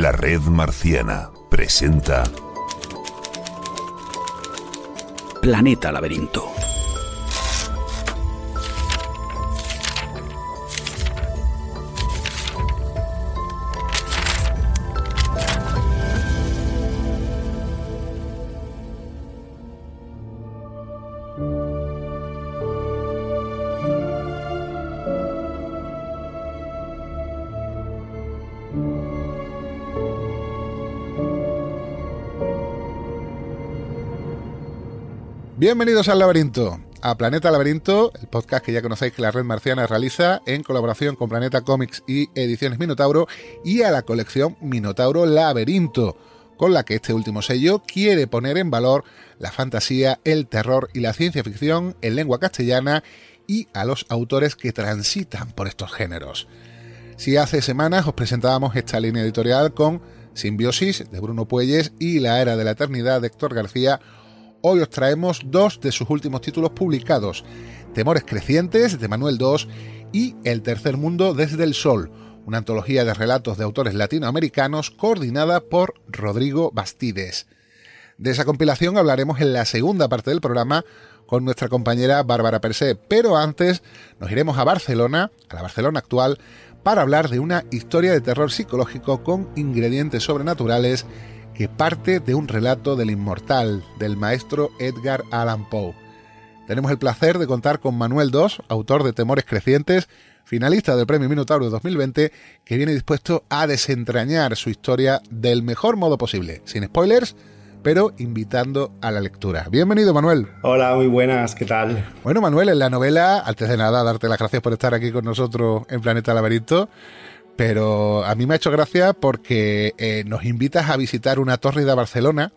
La Red Marciana presenta Planeta Laberinto. Bienvenidos al Laberinto, a Planeta Laberinto, el podcast que ya conocéis que la red marciana realiza en colaboración con Planeta Comics y Ediciones Minotauro y a la colección Minotauro Laberinto, con la que este último sello quiere poner en valor la fantasía, el terror y la ciencia ficción en lengua castellana y a los autores que transitan por estos géneros. Si hace semanas os presentábamos esta línea editorial con Simbiosis de Bruno Puelles y La Era de la Eternidad de Héctor García, hoy os traemos dos de sus últimos títulos publicados, Temores Crecientes de Manuel II y El Tercer Mundo desde el Sol, una antología de relatos de autores latinoamericanos coordinada por Rodrigo Bastides. De esa compilación hablaremos en la segunda parte del programa con nuestra compañera Bárbara Persé, pero antes nos iremos a Barcelona, a la Barcelona actual, para hablar de una historia de terror psicológico con ingredientes sobrenaturales que parte de un relato del inmortal, del maestro Edgar Allan Poe. Tenemos el placer de contar con Manuel II, autor de Temores Crecientes, finalista del Premio Minotauro 2020, que viene dispuesto a desentrañar su historia del mejor modo posible, sin spoilers, pero invitando a la lectura. Bienvenido, Manuel. Hola, muy buenas, ¿qué tal? Bueno, Manuel, en la novela, antes de nada, darte las gracias por estar aquí con nosotros en Planeta Laberinto, pero a mí me ha hecho gracia porque eh, nos invitas a visitar una torre de Barcelona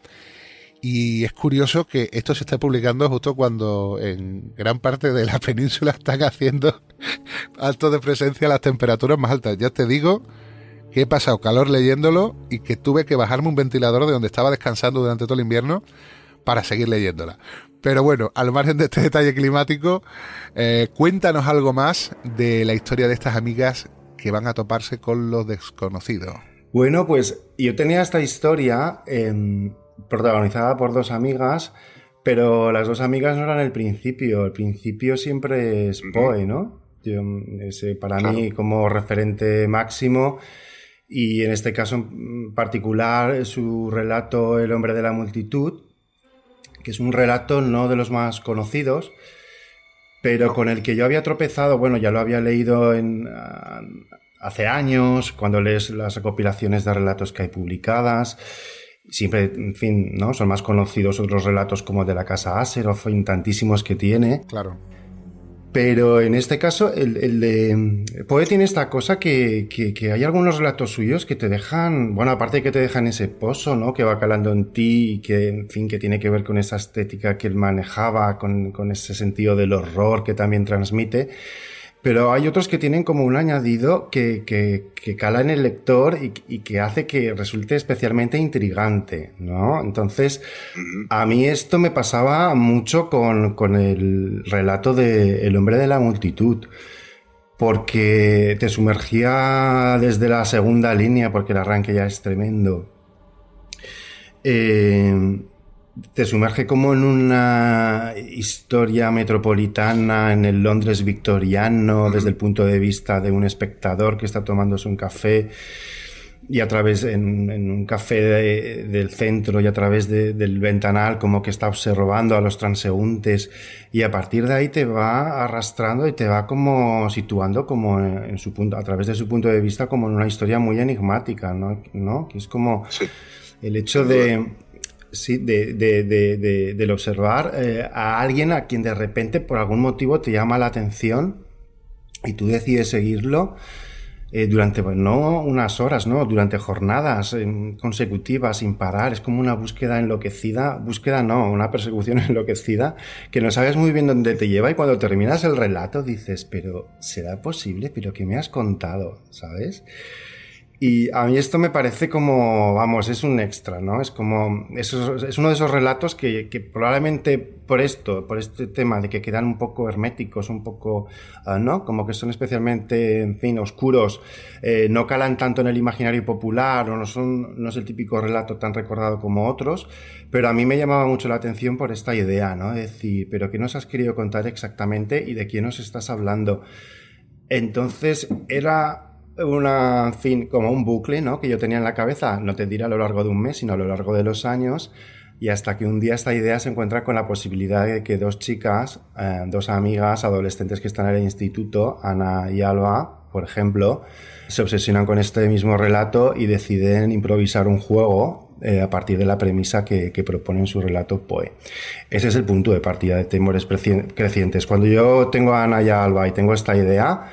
y es curioso que esto se esté publicando justo cuando en gran parte de la península están haciendo alto de presencia las temperaturas más altas. Ya te digo que he pasado calor leyéndolo y que tuve que bajarme un ventilador de donde estaba descansando durante todo el invierno para seguir leyéndola. Pero bueno, al margen de este detalle climático, eh, cuéntanos algo más de la historia de estas amigas que van a toparse con lo desconocido. Bueno, pues yo tenía esta historia eh, protagonizada por dos amigas, pero las dos amigas no eran el principio. El principio siempre es Poe, ¿no? Yo, ese, para Claro. mí como referente máximo. Y en este caso en particular, su relato El hombre de la multitud, que es un relato no de los más conocidos, pero con el que yo había tropezado, bueno, ya lo había leído en, ah, hace años, cuando lees las recopilaciones de relatos que hay publicadas. Siempre, en fin, ¿no? Son más conocidos otros relatos como de la casa Aseroth, en tantísimos que tiene. Claro. Pero en este caso, el, el de Poe tiene esta cosa que, que, que, hay algunos relatos suyos que te dejan, bueno, aparte de que te dejan ese pozo, ¿no? Que va calando en ti y que, en fin, que tiene que ver con esa estética que él manejaba, con, con ese sentido del horror que también transmite. Pero hay otros que tienen como un añadido que, que, que cala en el lector y, y, que hace que resulte especialmente intrigante, ¿no? Entonces, a mí esto me pasaba mucho con, con el relato de El hombre de la multitud, porque te sumergía desde la segunda línea, porque el arranque ya es tremendo. Eh, te sumerge como en una historia metropolitana en el Londres victoriano desde el punto de vista de un espectador que está tomándose un café y a través en, en un café de, del centro y a través de, del ventanal como que está observando a los transeúntes y a partir de ahí te va arrastrando y te va como situando como en su punto a través de su punto de vista como en una historia muy enigmática no, ¿No? que es como sí. el hecho de Sí, de, de, de, del observar eh, a alguien a quien de repente por algún motivo te llama la atención y tú decides seguirlo eh, durante, pues, no unas horas, no, durante jornadas eh, consecutivas sin parar. Es como una búsqueda enloquecida, búsqueda no, una persecución enloquecida que no sabes muy bien dónde te lleva y cuando terminas el relato dices, pero ¿será posible? ¿Pero qué me has contado? ¿Sabes? Y a mí esto me parece como, vamos, es un extra, ¿no? Es como, es, es uno de esos relatos que, probablemente por esto, por este tema de que quedan un poco herméticos, un poco, uh, ¿no? Como que son especialmente, en fin, oscuros, eh, no calan tanto en el imaginario popular, o no son, no es el típico relato tan recordado como otros, pero a mí me llamaba mucho la atención por esta idea, ¿no? Es decir, pero ¿qué nos has querido contar exactamente y de quién nos estás hablando? Entonces, era una, fin, como un bucle, ¿no? Que yo tenía en la cabeza, no te diré a lo largo de un mes, sino a lo largo de los años, y hasta que un día esta idea se encuentra con la posibilidad de que dos chicas, eh, dos amigas adolescentes que están en el instituto, Ana y Alba, por ejemplo, se obsesionan con este mismo relato y deciden improvisar un juego eh, a partir de la premisa que, que propone en su relato Poe. Ese es el punto de partida de Temores Crecientes. Cuando yo tengo a Ana y a Alba y tengo esta idea,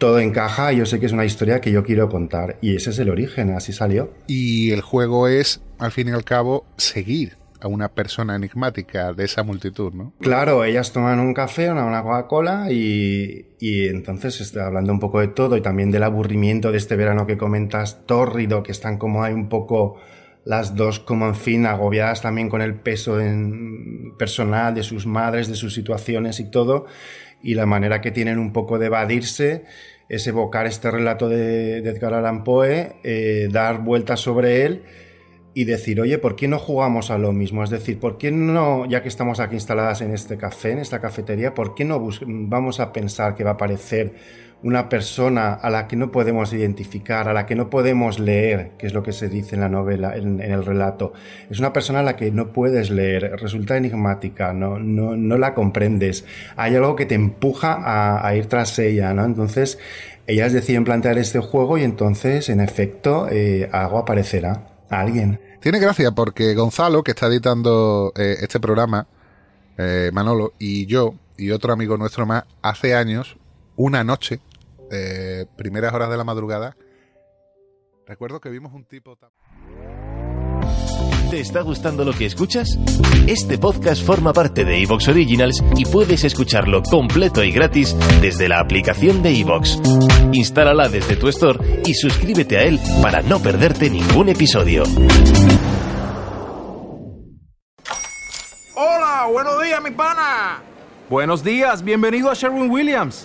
todo encaja, yo sé que es una historia que yo quiero contar y ese es el origen, así salió. Y el juego es, al fin y al cabo, seguir a una persona enigmática de esa multitud, ¿no? Claro, ellas toman un café, una, una Coca-Cola y, y entonces está hablando un poco de todo y también del aburrimiento de este verano que comentas, tórrido, que están como hay un poco las dos como en fin agobiadas también con el peso en personal de sus madres, de sus situaciones y todo y la manera que tienen un poco de evadirse es evocar este relato de, Edgar Allan Poe, eh, dar vueltas sobre él y decir, oye, ¿por qué no jugamos a lo mismo? Es decir, ¿por qué no, ya que estamos aquí instaladas en este café, en esta cafetería, ¿por qué no vamos a pensar que va a aparecer una persona a la que no podemos identificar, a la que no podemos leer, que es lo que se dice en la novela, en, el relato. Es una persona a la que no puedes leer, resulta enigmática, no, no, no la comprendes. Hay algo que te empuja a, a, ir tras ella, ¿no? Entonces, ellas deciden plantear este juego y entonces, en efecto, eh, algo aparecerá a alguien. Tiene gracia porque Gonzalo, que está editando eh, este programa, eh, Manolo, y yo, y otro amigo nuestro más, hace años, una noche, eh, primeras horas de la madrugada, recuerdo que vimos un tipo... ¿Te está gustando lo que escuchas? Este podcast forma parte de Evox Originals y puedes escucharlo completo y gratis desde la aplicación de Evox. Instálala desde tu store y suscríbete a él para no perderte ningún episodio. Hola, buenos días, mi pana. Buenos días, bienvenido a Sherwin Williams.